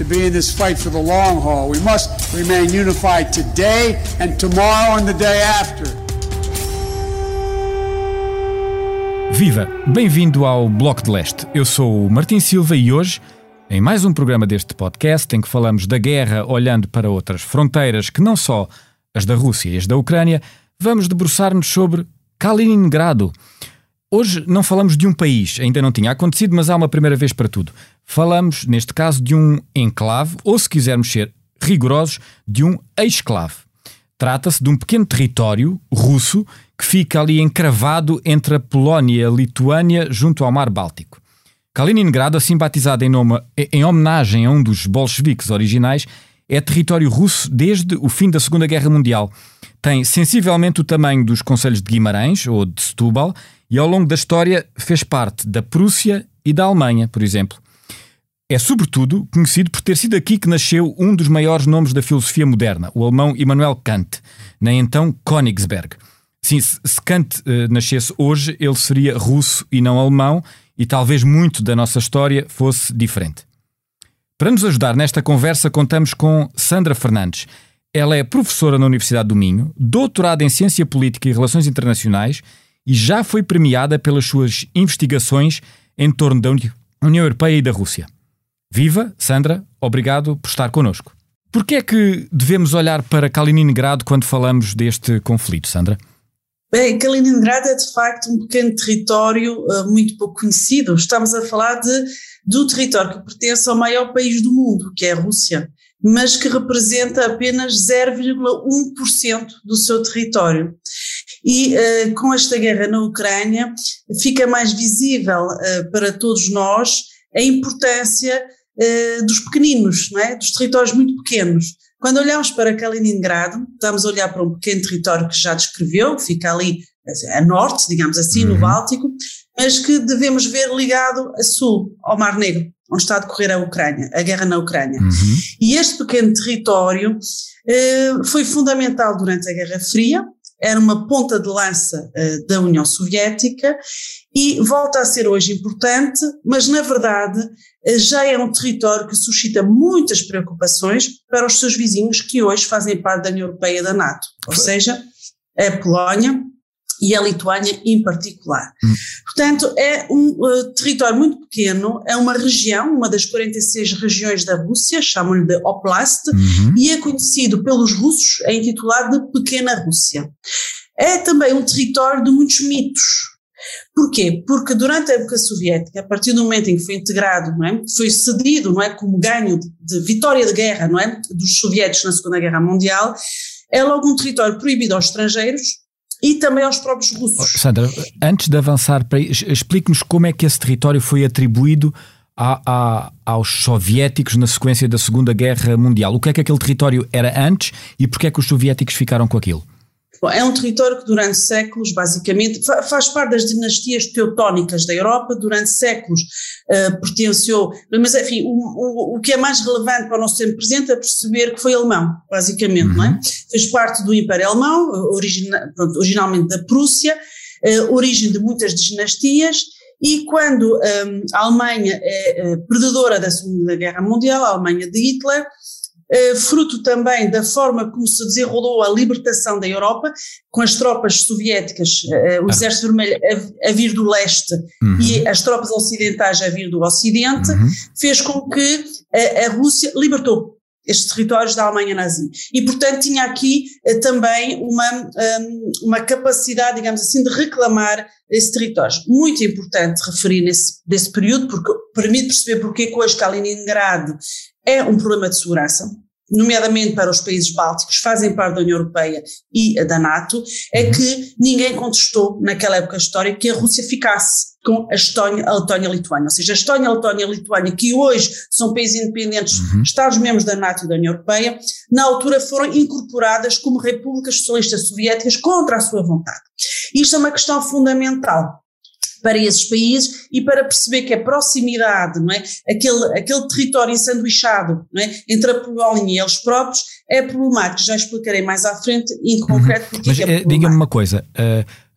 to be in this fight for the long haul. We must remain unified today and tomorrow and the day after. Viva! Bem-vindo ao Bloco de Leste. Eu sou o Martim Silva e hoje, em mais um programa deste podcast em que falamos da guerra olhando para outras fronteiras que não só as da Rússia e as da Ucrânia, vamos debruçar-nos sobre Kaliningrado. Hoje não falamos de um país, ainda não tinha acontecido, mas há uma primeira vez para tudo. Falamos, neste caso, de um enclave, ou se quisermos ser rigorosos, de um exclave. Trata-se de um pequeno território russo que fica ali encravado entre a Polónia e a Lituânia, junto ao Mar Báltico. Kaliningrado, assim batizado em, nome, em homenagem a um dos bolcheviques originais, é território russo desde o fim da Segunda Guerra Mundial. Tem sensivelmente o tamanho dos Conselhos de Guimarães ou de Setúbal e ao longo da história fez parte da Prússia e da Alemanha, por exemplo. É sobretudo conhecido por ter sido aqui que nasceu um dos maiores nomes da filosofia moderna, o alemão Immanuel Kant, na então Königsberg. Sim, se Kant uh, nascesse hoje, ele seria russo e não alemão, e talvez muito da nossa história fosse diferente. Para nos ajudar nesta conversa, contamos com Sandra Fernandes. Ela é professora na Universidade do Minho, doutorada em Ciência Política e Relações Internacionais e já foi premiada pelas suas investigações em torno da União Europeia e da Rússia. Viva, Sandra, obrigado por estar connosco. Por que é que devemos olhar para Kaliningrado quando falamos deste conflito, Sandra? Bem, Kaliningrado é de facto um pequeno território uh, muito pouco conhecido. Estamos a falar de, um território que pertence ao maior país do mundo, que é a Rússia, mas que representa apenas 0,1% do seu território. E uh, com esta guerra na Ucrânia fica mais visível uh, para todos nós a importância dos pequeninos, não é? dos territórios muito pequenos. Quando olhamos para Kaliningrado, estamos a olhar para um pequeno território que já descreveu, que fica ali a norte, digamos assim, uhum. no Báltico, mas que devemos ver ligado a sul, ao Mar Negro, onde está a decorrer a Ucrânia, a guerra na Ucrânia. Uhum. E este pequeno território eh, foi fundamental durante a Guerra Fria, era uma ponta de lança uh, da União Soviética e volta a ser hoje importante, mas na verdade uh, já é um território que suscita muitas preocupações para os seus vizinhos que hoje fazem parte da União Europeia e da NATO, ou seja, a Polónia, e a Lituânia em particular. Hum. Portanto, é um uh, território muito pequeno, é uma região, uma das 46 regiões da Rússia, chamam-lhe de Oblast, uhum. e é conhecido pelos russos, é intitulado de Pequena Rússia. É também um território de muitos mitos. Porquê? Porque durante a época soviética, a partir do momento em que foi integrado, não é, foi cedido, não é, como ganho de, de vitória de guerra, não é, dos soviéticos na Segunda Guerra Mundial, é logo um território proibido aos estrangeiros, e também aos próprios russos. Oh, Sandra, antes de avançar explique-nos como é que esse território foi atribuído a, a, aos soviéticos na sequência da Segunda Guerra Mundial. O que é que aquele território era antes e porquê é que os soviéticos ficaram com aquilo? Bom, é um território que durante séculos, basicamente, faz parte das dinastias teutónicas da Europa, durante séculos uh, pertenceu, mas enfim, o, o, o, que é mais relevante para o nosso tempo presente é perceber que foi alemão, basicamente, uhum. não é? Uhum. Fez parte do Império Alemão, origina, pronto, originalmente da Prússia, uh, origem de muitas dinastias, e quando um, a Alemanha é uh, perdedora da Segunda Guerra Mundial, a Alemanha de Hitler, eh, fruto também da forma como se desenrolou a libertação da Europa, com as tropas soviéticas, eh, o ah. Exército Vermelho a, vir do leste uhum. e as tropas ocidentais a vir do ocidente, uhum. fez com que a, a Rússia libertou estes territórios da Alemanha nazi. E, portanto, tinha aqui também uma, um, uma capacidade, digamos assim, de reclamar esses territórios. Muito importante referir nesse, nesse período, porque permite perceber porque é que hoje Kaliningrado é um problema de segurança. nomeadamente para os países bálticos, fazem parte da União Europeia e da NATO, é uhum. que ninguém contestou naquela época histórica que a Rússia ficasse com a Estónia, a Letónia e a Lituânia. Ou seja, a Estónia, a Letónia e a Lituânia, que hoje são países independentes, uhum. Estados-membros da NATO e da União Europeia, na altura foram incorporadas como repúblicas socialistas soviéticas contra a sua vontade. Isto é uma questão fundamental para esses países e para perceber que a proximidade, não é? aquele, aquele território ensanduichado não é? entre a Polónia e eles próprios é problemático. Já explicarei mais à frente, em concreto, porque Mas, é, é diga-me uma coisa. Uh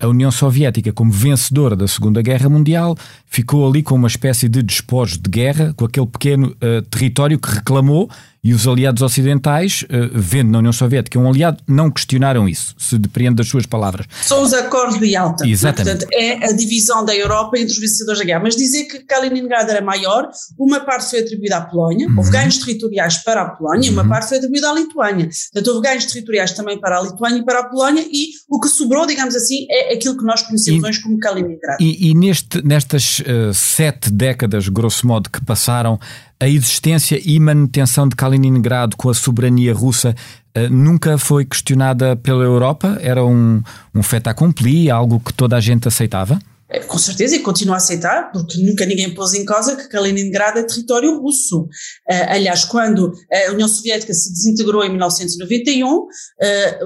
a União Soviética, como vencedora da Segunda Guerra Mundial, ficou ali com uma espécie de despojos de guerra, com aquele pequeno uh, território que reclamou e os aliados ocidentais, uh, vendo na União Soviética um aliado, não questionaram isso, se depreende das suas palavras. São os acordos de Yalta. Exatamente. Portanto, é a divisão da Europa entre os vencedores da guerra. Mas dizer que Kaliningrado era maior, uma parte foi atribuída à Polónia, uhum. houve ganhos territoriais para a Polónia uhum. uma parte foi atribuída à Lituânia. Portanto, houve ganhos territoriais também para a Lituânia e para a Polónia e o que sobrou, digamos assim, é aquilo que nós conhecemos hoje como Kaliningrado. E, e neste, nestas uh, sete décadas, grosso modo, que passaram, a existência e manutenção de Kaliningrado com a soberania russa uh, nunca foi questionada pela Europa? Era um, um fait accompli, algo que toda a gente aceitava? É, com certeza, e continua a aceitar, porque nunca ninguém pôs em causa que Kaliningrado é território russo. Uh, aliás, quando a União Soviética se desintegrou em 1991, uh,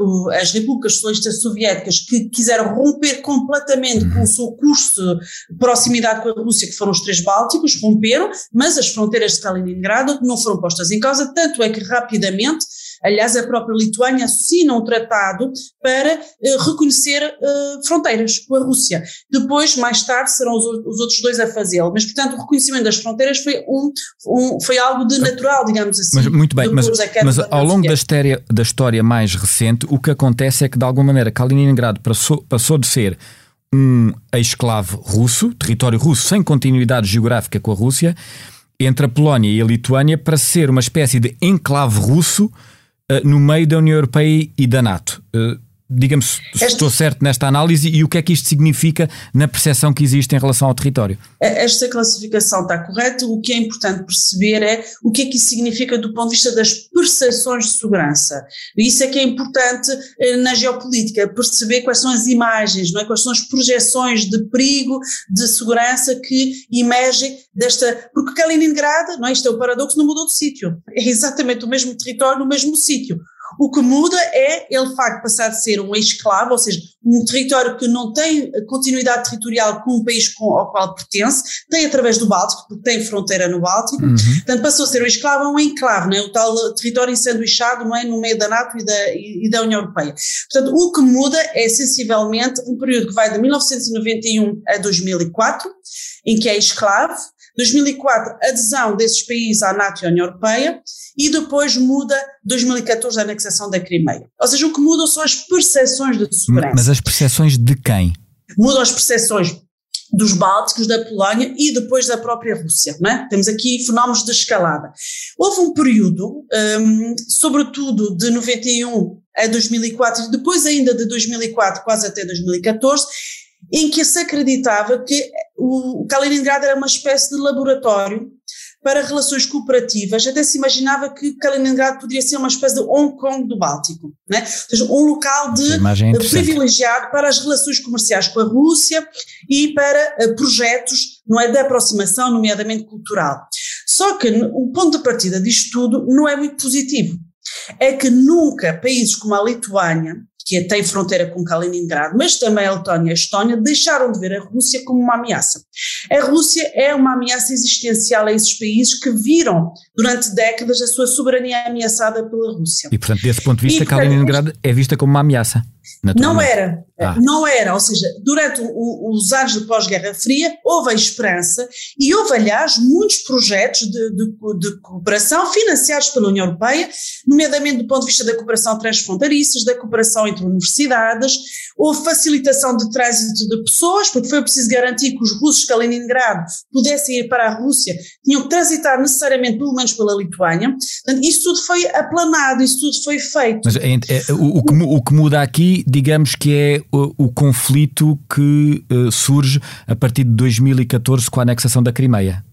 o, as repúblicas socialistas soviéticas que quiseram romper completamente com o seu curso de proximidade com a Rússia, que foram os três bálticos, romperam, mas as fronteiras de Kaliningrado não foram postas em causa, tanto é que rapidamente Aliás, a própria Lituânia assina um tratado para uh, reconhecer uh, fronteiras com a Rússia. Depois, mais tarde, serão os, os outros dois a fazê-lo. Mas, portanto, o reconhecimento das fronteiras foi, um, um foi algo de natural, digamos assim. Mas, muito bem, mas, mas ao longo da história, da história mais recente, o que acontece é que, de alguma maneira, Kaliningrado passou, passou de ser um esclavo russo, território russo sem continuidade geográfica com a Rússia, entre a Polónia e a Lituânia, para ser uma espécie de enclave russo no meio da União Europeia e da NATO. Diga-me se estou certo nesta análise e o que é que isto significa na percepção que existe em relação ao território. Esta classificação está correta. O que é importante perceber é o que é que isso significa do ponto de vista das percepções de segurança. Isso é que é importante eh, na geopolítica, perceber quais são as imagens, não é? quais são as projeções de perigo, de segurança que emergem desta. Porque Kaliningrado, não é? isto é o paradoxo, não mudou de sítio. É exatamente o mesmo território no mesmo sítio. O que muda é ele, de facto, passar de ser um esclavo, ou seja, um território que não tem continuidade territorial com o país com, ao qual pertence, tem através do Báltico, porque tem fronteira no Báltico, uhum. portanto passou a ser um esclavo a um enclave, não é? o tal território ensanduichado não é? no meio da NATO e da, e da União Europeia. Portanto, o que muda é sensivelmente um período que vai de 1991 a 2004, em que é esclavo, 2004, adesão desses países à NATO e à União Europeia, e depois muda 2014 a anexação da Crimeia. Ou seja, o que muda são as percepções de segurança. Mas as percepções de quem? Mudam as percepções dos Bálticos, da Polónia e depois da própria Rússia. Não é? Temos aqui fenómenos de escalada. Houve um período, um, sobretudo de 91 a 2004 e depois ainda de 2004 quase até 2014, em que se acreditava que o Kaliningrado era uma espécie de laboratório para relações cooperativas, até se imaginava que Kaliningrado poderia ser uma espécie de Hong Kong do Báltico, né? ou seja, um local de é privilegiado para as relações comerciais com a Rússia e para uh, projetos não é, de aproximação, nomeadamente cultural. Só que o ponto de partida disto tudo não é muito positivo. É que nunca países como a Lituânia, que tem fronteira com Kaliningrado, mas também a Letónia e a Estónia, deixaram de ver a Rússia como uma ameaça. A Rússia é uma ameaça existencial a esses países que viram durante décadas a sua soberania ameaçada pela Rússia. E, portanto, desse ponto de vista, e, Kaliningrado é vista como uma ameaça. Não era, ah. não era, ou seja, durante o, os anos de pós-Guerra Fria houve a esperança e houve, aliás, muitos projetos de, de, de, cooperação financiados pela União Europeia, nomeadamente do ponto de vista da cooperação transfronteiriças, da cooperação entre universidades, houve facilitação de trânsito de pessoas, porque foi preciso garantir que os russos de Kaliningrado pudessem ir para a Rússia, tinham que transitar necessariamente, pelo menos pela Lituânia, portanto, isso tudo foi aplanado, isso tudo foi feito. Mas é, é, o, o, que, o que muda aqui digamos que é o, o conflito que uh, surge a partir de 2014 com a anexação da Crimeia.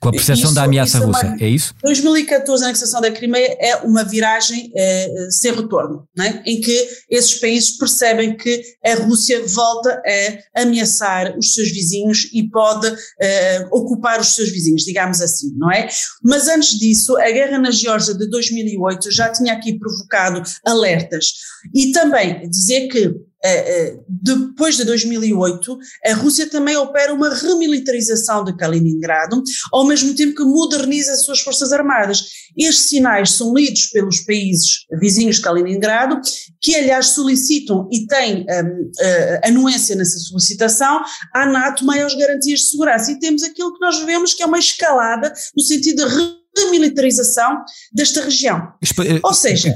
Com a percepção isso, da ameaça é russa, é, é, isso? 2014, a anexação da Crimeia é uma viragem é, sem retorno, é? em que esses países percebem que a Rússia volta a ameaçar os seus vizinhos e pode é, ocupar os seus vizinhos, digamos assim, não é? Mas antes disso, a guerra na Geórgia de 2008 já tinha aqui provocado alertas e também dizer que depois de 2008, a Rússia também opera uma remilitarização de Kaliningrado, ao mesmo tempo que moderniza as suas forças armadas. Estes sinais são lidos pelos países vizinhos de Kaliningrado, que aliás solicitam e têm um, uh, anuência nessa solicitação à NATO maiores garantias de segurança. E temos aquilo que nós vemos que é uma escalada no sentido de demilitarização desta região. Eh, Ou seja,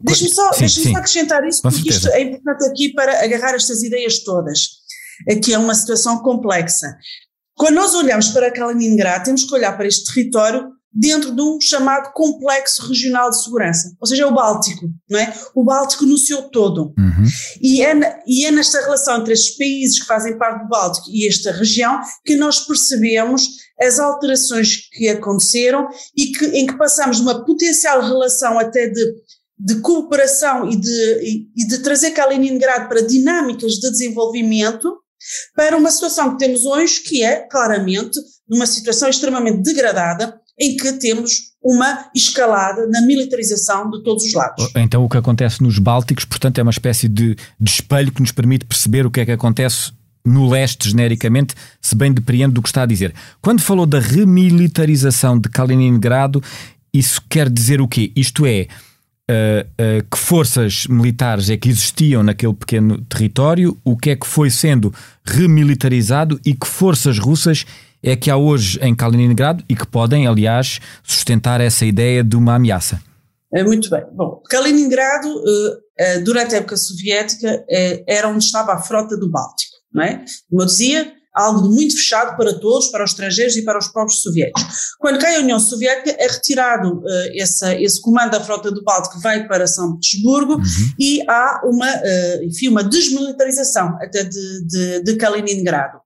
deixe-me só, deixe só acrescentar isso, porque isto é importante aqui para agarrar estas ideias todas, que é uma situação complexa. Quando nós olhamos para Kaliningrado, temos que olhar para este território dentro de um chamado complexo regional de segurança, ou seja, o Báltico, não é? O Báltico no seu todo. Uhum. E, é, e é nesta relação entre estes países que fazem parte do Báltico e esta região que nós percebemos as alterações que aconteceram e que, em que passamos de uma potencial relação até de, de cooperação e de, e, e de trazer Kaliningrado para dinâmicas de desenvolvimento para uma situação que temos hoje que é claramente numa situação extremamente degradada em que temos uma escalada na militarização de todos os lados. Então o que acontece nos Bálticos, portanto, é uma espécie de, de espelho que nos permite perceber o que é que acontece no leste, genericamente, se bem depreendo do que está a dizer. Quando falou da remilitarização de Kaliningrado, isso quer dizer o quê? Isto é, uh, uh, que forças militares é que existiam naquele pequeno território, o que é que foi sendo remilitarizado e que forças russas é que há hoje em Kaliningrado e que podem, aliás, sustentar essa ideia de uma ameaça. É, muito bem. Bom, Kaliningrado, eh, durante a época soviética, era onde estava a frota do Báltico, não é? Como eu dizia, algo muito fechado para todos, para os estrangeiros e para os próprios soviéticos. Quando cai a União Soviética, é retirado uh, essa, esse comando da frota do Báltico, vai para São Petersburgo uhum. e há uma, uh, enfim, uma desmilitarização até de, de, de Kaliningrado.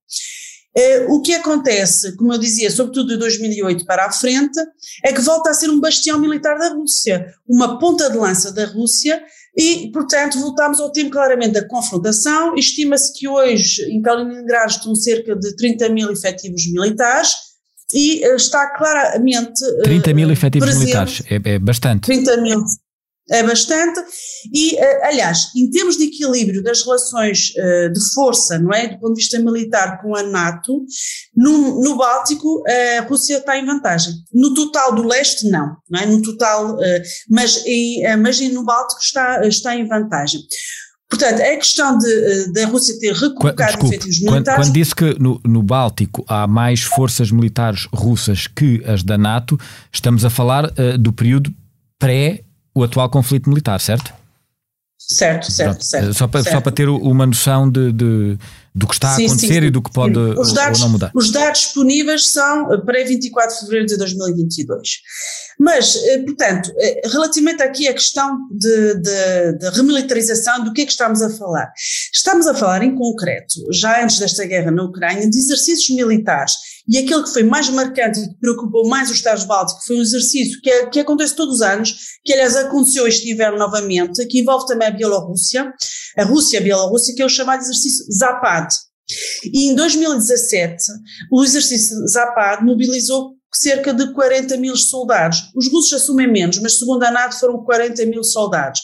Uh, o que acontece, como eu dizia, sobretudo de 2008 para a frente, é que volta a ser um bastião militar da Rússia, uma ponta de lança da Rússia, e, portanto, voltamos ao tempo claramente da confrontação. Estima-se que hoje em Kaliningrado estão cerca de 30 mil efetivos militares, e uh, está claramente. Uh, 30 mil efetivos presente, militares, é, é bastante. 30 mil bastante, e eh, aliás, em termos de equilíbrio das relações uh, de força, não é, do ponto de vista militar com a NATO, no, no Báltico a Rússia está em vantagem. No total do leste não, não é, no total, uh, mas, uh, mas no Báltico está, está em vantagem. Portanto, é questão de, da Rússia ter recolocado Desculpe, efetivos militares. Quando, quando disse que no, no, Báltico há mais forças militares russas que as da NATO, estamos a falar do período pré o atual conflito militar, certo? Certo, certo, certo. Só para, certo. Só para ter uma noção de, de do que está a acontecer sim, sim, e do que pode os dados, ou não mudar. Os dados disponíveis são eh, para 24 de fevereiro de 2022. Mas, eh, portanto, eh, relativamente aqui à questão de, de, de, remilitarização, do que é que estamos a falar? Estamos a falar em concreto, já antes desta guerra na Ucrânia, de exercícios militares e aquele que foi mais marcante e que preocupou mais os Estados Bálticos foi um exercício que, é, que acontece todos os anos, que aliás aconteceu este inverno novamente, que envolve também a Bielorrússia, a Rússia e a Bielorrússia, que é o chamado exercício Zapad. E em 2017, o exercício Zapad mobilizou cerca de 40 mil soldados. Os russos assumem menos, mas segundo a NATO foram 40 mil soldados.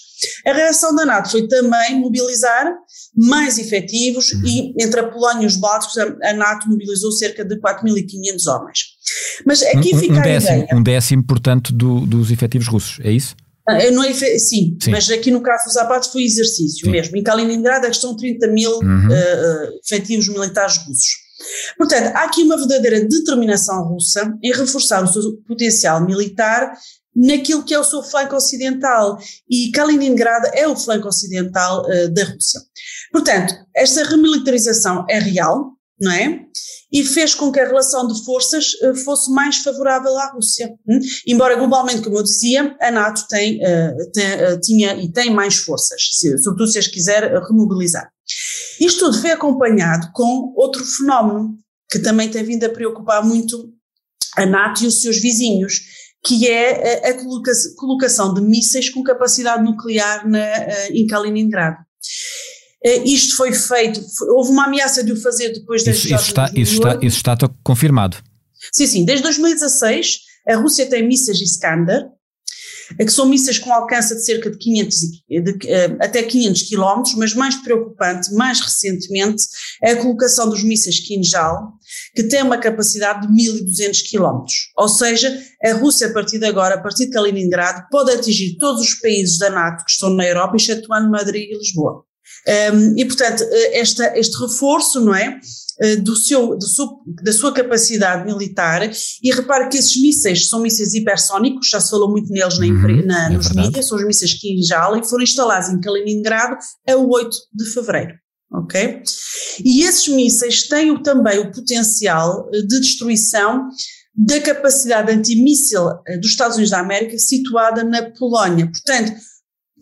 A reação da NATO foi também mobilizar mais efetivos e entre a Polónia e os Bálticos a, NATO mobilizou cerca de 4.500 homens. Mas aqui um, fica um décimo, ideia. Um décimo, portanto, do, dos efetivos russos, é isso? Ah, não é, sim, sim, mas aqui no caso dos Zapatos foi exercício sim. mesmo. Em Kaliningrado estão 30 mil uhum. uh, efetivos militares russos. Portanto, há aqui uma verdadeira determinação russa em reforçar o seu potencial militar naquilo que é o seu flanco ocidental e Kaliningrado é o flanco ocidental uh, da Rússia. Portanto, esta remilitarização é real, não é? E fez com que a relação de forças uh, fosse mais favorável à Rússia. Hum? Embora globalmente, como eu dizia, a NATO tem, uh, tem tinha e tem mais forças, se, sobretudo se as quiser remobilizar. Isto tudo foi acompanhado com outro fenómeno que também tem vindo a preocupar muito a NATO e os seus vizinhos, que é a, colocação de mísseis com capacidade nuclear na, em Kaliningrado. Isto foi feito, houve uma ameaça de o fazer depois das isso, isso está, isso está, isso está confirmado. Sim, sim, desde 2016 a Rússia tem mísseis Iskander, que são mísseis com alcance de cerca de 500, de, eh, até 500 km, mas mais preocupante, mais recentemente, é a colocação dos mísseis Kinjal, que tem uma capacidade de 1200 km. Ou seja, a Rússia, a partir de agora, a partir de Kaliningrado, pode atingir todos os países da NATO que estão na Europa, excetuando Madrid e Lisboa. Um, e, portanto, eh, esta, este reforço, não é? Eh, do seu, do seu, da sua capacidade militar e repare que esses mísseis são mísseis hipersónicos, já se falou muito neles na, uhum, na, é nos mídias, são os mísseis Kinjal e foram instalados em Kaliningrado a 8 de fevereiro. Ok? E esses mísseis têm também o potencial eh, de destruição da capacidade antimíssil eh, dos Estados Unidos da América situada na Polónia. Portanto,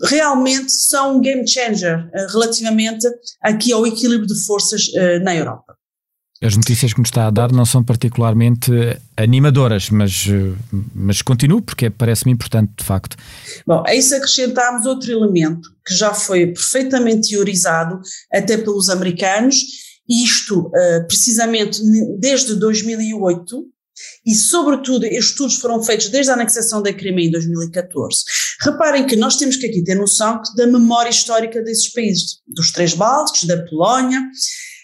realmente são um game changer relativamente aqui ao equilíbrio de forças na Europa. As notícias que nos está a dar não são particularmente animadoras, mas, mas continuo porque parece-me importante de facto. Bom, a isso acrescentámos outro elemento que já foi perfeitamente teorizado até pelos americanos, isto uh, precisamente desde 2008, e, sobretudo, estudos foram feitos desde a anexação da Crimeia em 2014. Reparem que nós temos que aqui ter noção da memória histórica desses países, dos três Bálticos, da Polónia,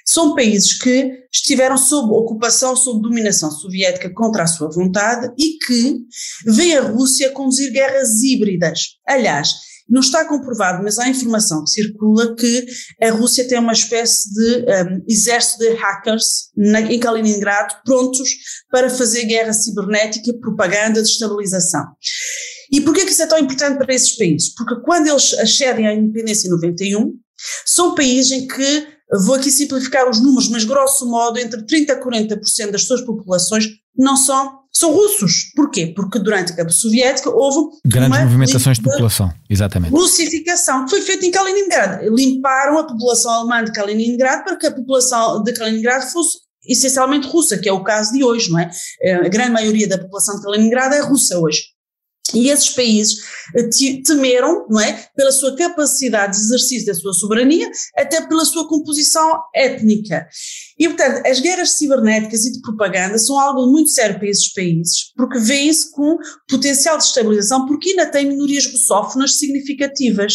são países que estiveram sob ocupação, sob dominação soviética contra a sua vontade e que veem a Rússia conduzir guerras híbridas. Aliás, não está comprovado, mas há informação que circula que a Rússia tem uma espécie de um, exército de hackers na, em Kaliningrado prontos para fazer guerra cibernética, propaganda, destabilização. E porquê que isso é tão importante para esses países? Porque quando eles acedem à independência em 91, são países em que Vou aqui simplificar os números, mas grosso modo, entre 30% a 40% das suas populações não são, são russos. Porquê? Porque durante a Guerra Soviética houve. Grandes movimentações de população, exatamente. Russificação, que foi feita em Kaliningrado. Limparam a população alemã de Kaliningrado para que a população de Kaliningrado fosse essencialmente russa, que é o caso de hoje, não é? Eh, a grande maioria da população de Kaliningrado é russa hoje. E esses países eh, temeram, não é, pela sua capacidade de exercício da sua soberania, até pela sua composição étnica. E, portanto, as guerras cibernéticas e de propaganda são algo muito sério para esses países, porque vêem-se com potencial de estabilização, porque ainda têm minorias russófonas significativas.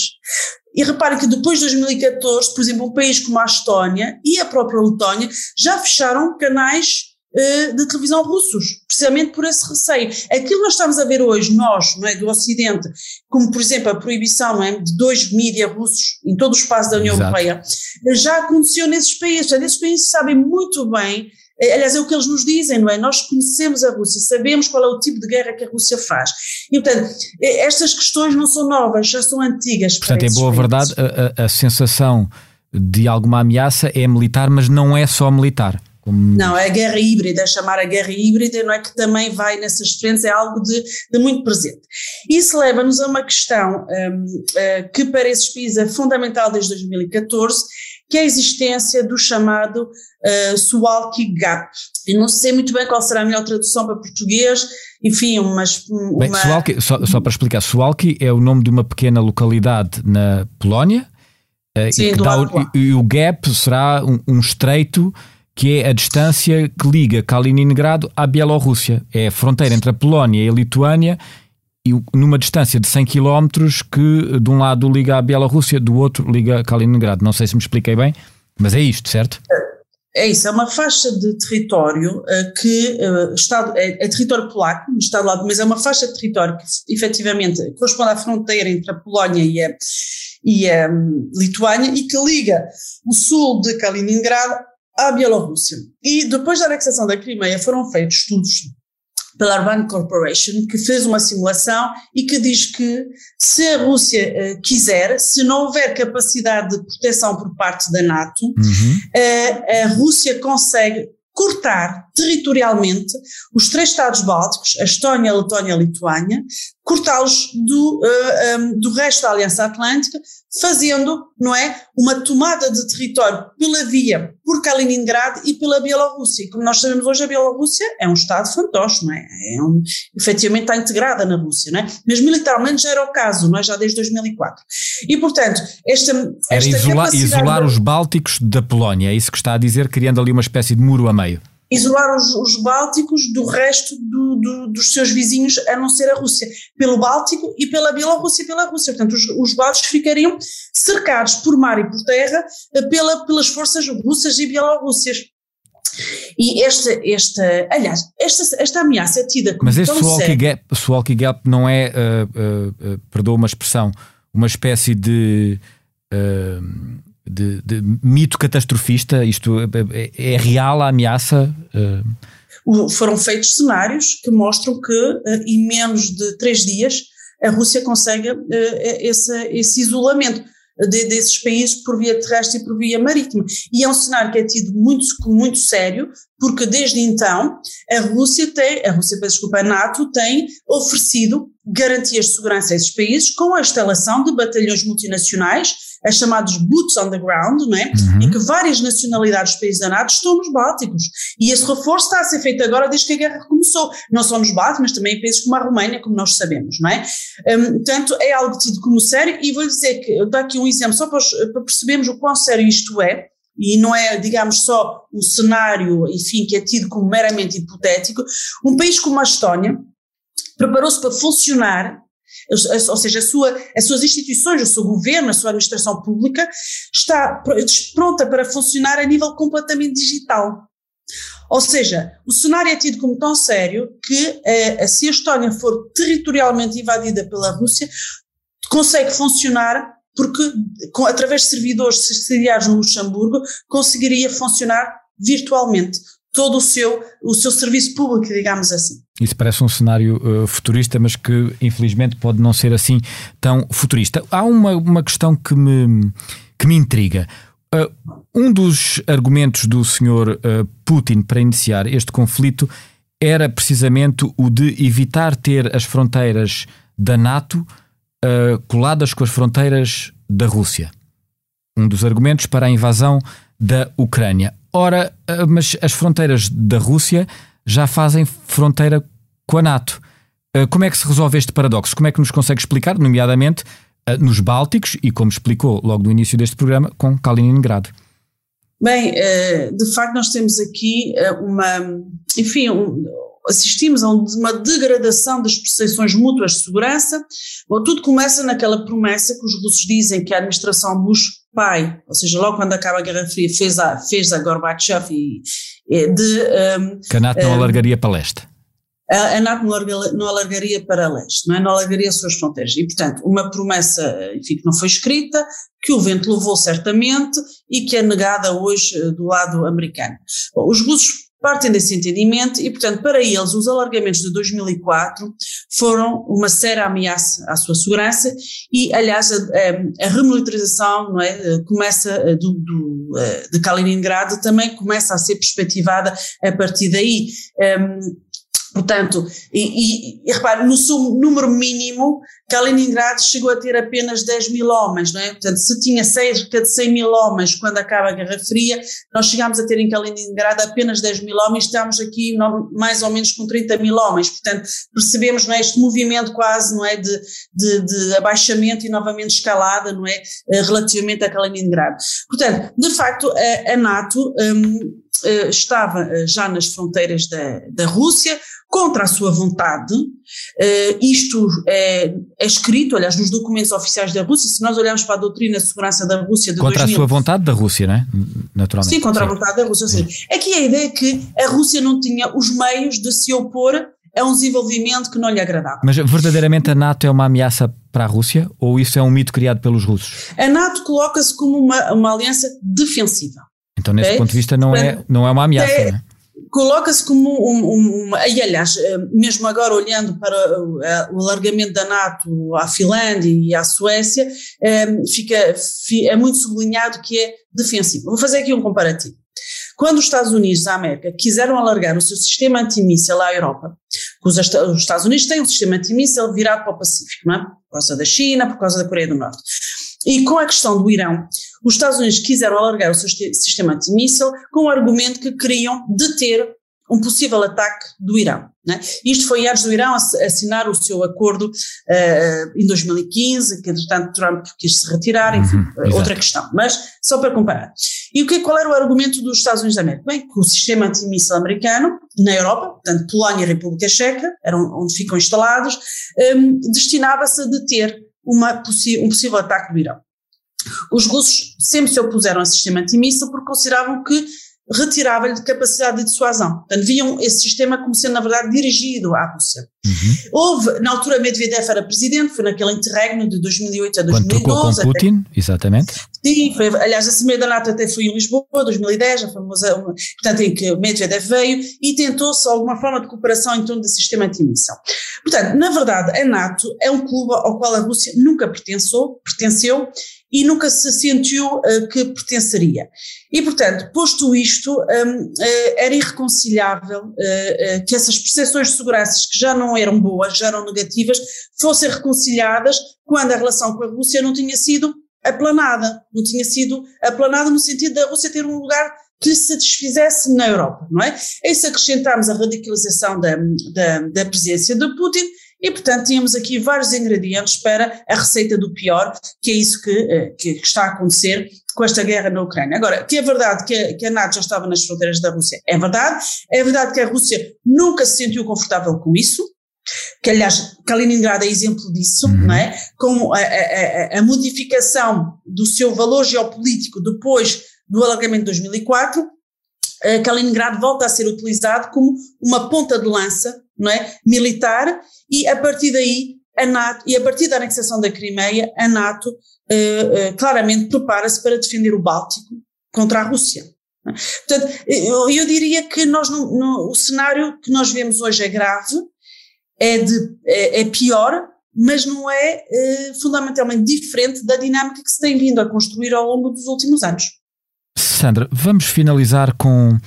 E reparem que depois de 2014, por exemplo, um país como a Estónia e a própria Letónia já fecharam canais de televisão russos, precisamente por esse receio. Aquilo que nós estamos a ver hoje, nós, não é, do Ocidente, como por exemplo a proibição é, de dois mídias russos em todo o espaço da União Exato. Europeia, já aconteceu nesses países. Esses países sabem muito bem eh, Aliás, é o que eles nos dizem, não é? Nós conhecemos a Rússia, sabemos qual é o tipo de guerra que a Rússia faz. E, portanto, eh, estas questões não são novas, já são antigas. Portanto, em boa países. verdade, a, a sensação de alguma ameaça é militar, mas não é só militar. Como... Não, é a guerra híbrida, chamar a guerra híbrida, não é que também vai nessas frentes, é algo de, de muito presente. Isso leva-nos a uma questão um, uh, eh, que para esses países é fundamental desde 2014, que é a existência do chamado uh, Suwalki Gap. Eu não sei muito bem qual será a melhor tradução para português, enfim, mas... Uma... Bem, Suwalki, só, só, para explicar, Suwalki é o nome de uma pequena localidade na Polónia, uh, Sim, e, o, e, o gap será um, um estreito que é a distância que liga Kaliningrado à Bielorrússia. É a fronteira entre a Polónia e a Lituânia, e numa distância de 100 km que de um lado liga à Bielorrússia, do outro liga a Kaliningrado. Não sei se me expliquei bem, mas é isto, certo? É isso, é uma faixa de território uh, que uh, está, é, é, território polaco, está do lado, mas é uma faixa de território que efetivamente corresponde à fronteira entre a Polónia e a, e a um, Lituânia e que liga o sul de Kaliningrado à Bielorrússia. E depois da anexação da Crimeia foram feitos estudos pela Urban Corporation, que fez uma simulação e que diz que se a Rússia uh, quiser, se não houver capacidade de proteção por parte da NATO, uhum. uh, a Rússia consegue cortar territorialmente os três Estados bálticos, a Estónia, a Letónia e a Lituânia, cortá-los do, uh, eh, um, do resto da Aliança Atlântica, fazendo, não é, uma tomada de território pela via por Kaliningrado e pela Bielorrússia. Como nós sabemos hoje, a Bielorrússia é um Estado fantoche, não é? é um, efetivamente está integrada na Rússia, não é? Mas militarmente já era o caso, não é? Já desde 2004. E, portanto, esta... esta era isolar, isolar os bálticos da Polónia, é isso que está a dizer, criando ali uma espécie de muro a meio isolar os, os Bálticos do resto do, do, dos seus vizinhos, a não ser a Rússia, pelo Báltico e pela Bielorrússia e pela Rússia. Portanto, os, os Bálticos ficariam cercados por mar e por terra eh, pela, pelas forças russas e bielorrússias. E esta, esta, aliás, esta, esta ameaça é tida como Mas este Swalky Gap, Swalky Gap não é, uh, uh, uh, perdoa uma expressão, uma espécie de uh, de, de mito catastrofista? Isto é, é, é real a ameaça? Uh... Foram feitos cenários que mostram que uh, em menos de três dias a Rússia consegue uh, esse, esse isolamento. De, desses países por via terrestre e por via marítima. E é um cenário que é tido muito, muito sério, porque desde então a Rússia tem, a Rússia, desculpa, a NATO tem oferecido garantias de segurança a esses países com a instalação de batalhões multinacionais é chamados boots on the ground, não é? Uhum. em que várias nacionalidades dos países da NATO estão nos Bálticos. E esse reforço está a ser feito agora desde que a guerra começou. Não só nos Bálticos, mas também em países como a Roménia, como nós sabemos, não é? Um, portanto, é algo tido como sério e vou dizer que, eu dou aqui um exemplo só para, para percebermos o quão sério isto é, e não é, digamos, só um cenário, enfim, que é tido como meramente hipotético, um país como a Estónia preparou-se para funcionar ou seja, sua, as suas instituições, o seu governo, a sua administração pública está pronta para funcionar a nível completamente digital. Ou seja, o cenário é tido como tão sério que eh, se a Estónia for territorialmente invadida pela Rússia, consegue funcionar porque com, através de servidores sediados no Luxemburgo conseguiria funcionar virtualmente todo o seu, o seu serviço público, digamos assim. Isso parece um cenário uh, futurista, mas que infelizmente pode não ser assim tão futurista. Há uma, uma questão que me, que me intriga. Uh, um dos argumentos do senhor uh, Putin para iniciar este conflito era precisamente o de evitar ter as fronteiras da NATO coladas com as fronteiras da Rússia. Um dos argumentos para a invasão da Ucrânia. Ora, eh, mas as fronteiras da Rússia já fazem fronteira com a NATO. Eh, como é que se resolve este paradoxo? Como é que nos consegue explicar, nomeadamente nos Bálticos e, como explicou logo no início deste programa, com Kaliningrado? Bem, de facto, nós temos aqui uma. Enfim, assistimos a uma degradação das percepções mútuas de segurança. Bom, tudo começa naquela promessa que os russos dizem que a administração Bush pai, ou seja, logo quando acaba a Guerra Fria, fez a, fez a Gorbachev e, de. Um, que a NATO não um, alargaria para leste. A, a NATO não, não alargaria para leste, não, é? não alargaria as suas fronteiras. E, portanto, uma promessa, enfim, que não foi escrita, que o vento levou certamente e que é negada hoje eh, do lado americano. Os russos partem desse entendimento e, portanto, para eles, os alargamentos de 2004 foram uma séria ameaça à sua segurança e, aliás, a, a, remilitarização é, começa eh, do, do, eh, de Kaliningrado também começa a ser perspectivada a partir daí. Um, Portanto, e, e, e repare, no seu número mínimo, Kaliningrado chegou a ter apenas 10 mil homens, não é? Portanto, se tinha cerca de 100 mil homens quando acaba a Guerra Fria, nós chegámos a ter em Kaliningrado apenas 10 mil homens, estamos aqui mais ou menos com 30 mil homens, portanto, percebemos, não é, este movimento quase, não é, de, de, de abaixamento e novamente escalada, não é, eh, relativamente a Kaliningrado. Portanto, de facto, a, a NATO um, eh, estava eh, já nas fronteiras da, da Rússia, contra a sua vontade. Uh, isto é, é, escrito, aliás, nos documentos oficiais da Rússia. Se nós olharmos para a doutrina de segurança da Rússia de Contra 2000, a sua vontade da Rússia, não é? Naturalmente. Sim, contra Sim. a vontade da Rússia. Sim. Aqui a ideia é que a Rússia não tinha os meios de se opor a um desenvolvimento que não lhe agradava. Mas verdadeiramente a NATO é uma ameaça para a Rússia ou isso é um mito criado pelos russos? A NATO coloca-se como uma, uma aliança defensiva. Então, nesse ponto de vista, não, é, não é uma ameaça, é, não é? Coloca-se como um, um, e aliás, eh, mesmo agora olhando para eh, o alargamento da NATO à Finlândia e à Suécia, eh, fica, é muito sublinhado que é defensivo. Vou fazer aqui um comparativo. Quando os Estados Unidos da América quiseram alargar o seu sistema antimíssel à Europa, os, os Estados Unidos têm um sistema antimíssel virado para o Pacífico, não é? por causa da China, por causa da Coreia do Norte. E com a questão do Irão, os Estados Unidos quiseram alargar o seu sistema antimíssel com o argumento que queriam deter um possível ataque do Irão. Né? Isto foi antes do Irão assinar o seu acordo uh, em 2015, que entretanto Trump quis se retirar, enfim, uhum, outra questão, mas só para comparar. E o que, qual era o argumento dos Estados Unidos da América? Bem, que o sistema antimíssel americano, na Europa, portanto Polónia e República Checa, eram onde ficam instalados, um, destinava-se a deter uma um possível ataque do Irão. Os russos sempre se opuseram ao sistema antimíssel porque consideravam que retirava-lhe de capacidade de dissuasão. Portanto, viam esse sistema como sendo, na verdade, dirigido à Rússia. Uhum. Houve, na altura, Medvedev era presidente, foi naquele interregno de 2008 a 2012. Quando com Putin, até, exatamente. Sim, foi, aliás, a Cimeira da NATO até foi em Lisboa, 2010, a famosa, uma, portanto, em que Medvedev veio e tentou-se alguma forma de cooperação em torno do sistema antimissão. Portanto, na verdade, a NATO é um clube ao qual a Rússia nunca pertenceu, pertenceu e nunca se sentiu uh, que pertenceria. E, portanto, posto isto, um, uh, era irreconciliável uh, que essas percepções de segurança, que já não eram boas, já eram negativas, fossem reconciliadas quando a relação com a Rússia não tinha sido aplanada, não tinha sido aplanada no sentido da Rússia ter um lugar que lhe satisfizesse na Europa, não é? A isso acrescentámos a radicalização da, da, da presença de Putin e, portanto, tínhamos aqui vários ingredientes para a receita do pior, que é isso que, eh, que, que está a acontecer com esta guerra na Ucrânia. Agora, que é verdade que a, que a NATO já estava nas fronteiras da Rússia, é verdade. É verdade que a Rússia nunca se sentiu confortável com isso, que aliás Kaliningrado é exemplo disso, uhum. não é? Com a, a, a, modificação do seu valor geopolítico depois do alargamento de 2004, Kaliningrado volta a ser utilizado como uma ponta de lança não é? militar e a partir daí a NATO, e a partir da anexação da Crimeia, a NATO uh, uh, claramente prepara-se para defender o Báltico contra a Rússia. É? Portanto, eu, eu, diria que nós o cenário que nós vemos hoje é grave, é, de, é, é pior, mas não é fundamentalmente diferente da dinâmica que se tem vindo a construir ao longo dos últimos anos. Sandra, vamos finalizar com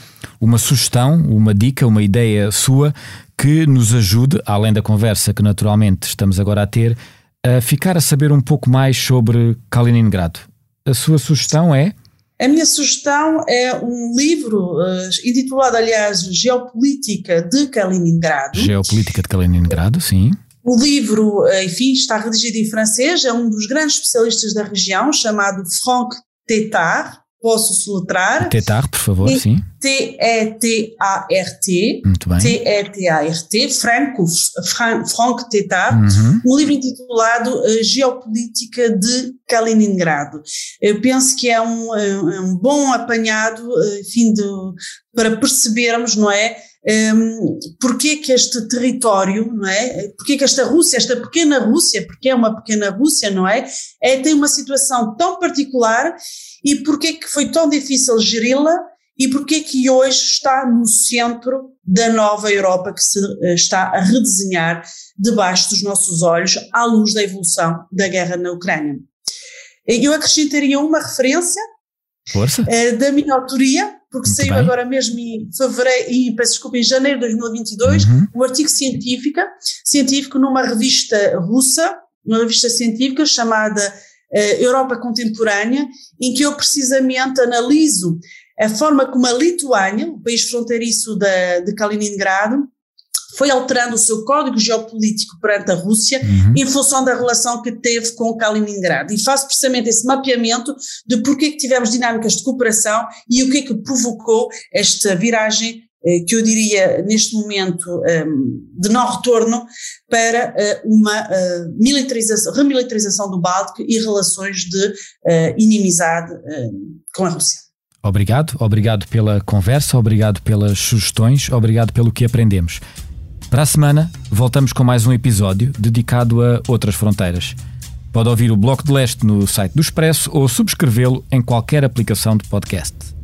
uma sugestão, uma dica, uma ideia sua que nos ajude, além da conversa que naturalmente estamos agora a ter, a ficar a saber um pouco mais sobre Kaliningrado. A sua sugestão é? A minha sugestão é um livro uh, intitulado, aliás, Geopolítica de Kaliningrado. Geopolítica de Kaliningrado, sim. O livro, eh, enfim, está redigido em francês, é um dos grandes especialistas da região, chamado Franck Tétard, posso soletrar. Tetar, por favor, e sim. T-E-T-A-R-T. Muito bem. T-E-T-A-R-T, Franco, Frank Tetar, uhum. um livro intitulado uh, Geopolítica de Kaliningrado. Eu penso que é um, é um bom apanhado, enfim, de, para percebermos, não é? Um, porque que este território, não é? Porque que esta Rússia, esta pequena Rússia, porque é uma pequena Rússia, não é? é tem uma situação tão particular e porquê que foi tão difícil geri-la e porquê que hoje está no centro da nova Europa que se eh, está a redesenhar debaixo dos nossos olhos à luz da evolução da guerra na Ucrânia. Eu acrescentaria uma referência Força. Uh, da minha autoria, porque Muito saiu bem. agora mesmo em fevereiro, e peço desculpa, em janeiro de 2022, uhum. um artigo científica, científico numa revista russa, uma revista científica chamada Europa Contemporânea, em que eu precisamente analiso a forma como a Lituânia, o país fronteiriço da, de Kaliningrado, foi alterando o seu código geopolítico perante a Rússia uhum. em função da relação que teve com Kaliningrado. E faço precisamente esse mapeamento de porquê que tivemos dinâmicas de cooperação e o que é que provocou esta viragem eh, que eu diria neste momento ehm, de não retorno para uh, uma uh, militarização, remilitarização do Báltico e relações de inimizade com a Rússia. Obrigado, obrigado pela conversa, obrigado pelas sugestões, obrigado pelo que aprendemos. Para a semana, voltamos com mais um episódio dedicado a outras fronteiras. Pode ouvir o Bloco de Leste no site do Expresso ou subscrevê-lo em qualquer aplicação de podcast.